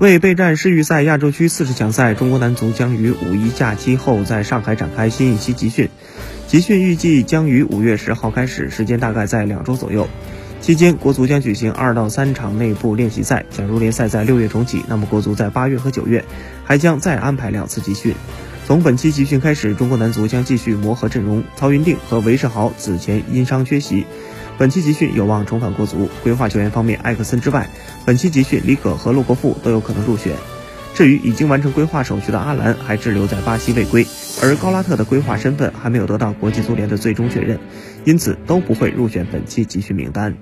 为备战世预赛亚洲区四十强赛，中国男足将于五一假期后在上海展开新一期集训。集训预计将于五月十号开始，时间大概在两周左右。期间，国足将举行二到三场内部练习赛。假如联赛在六月重启，那么国足在八月和九月还将再安排两次集训。从本期集训开始，中国男足将继续磨合阵容。曹云定和韦世豪此前因伤缺席。本期集训有望重返国足。规划球员方面，艾克森之外，本期集训李可和洛国富都有可能入选。至于已经完成规划手续的阿兰，还滞留在巴西未归，而高拉特的规划身份还没有得到国际足联的最终确认，因此都不会入选本期集训名单。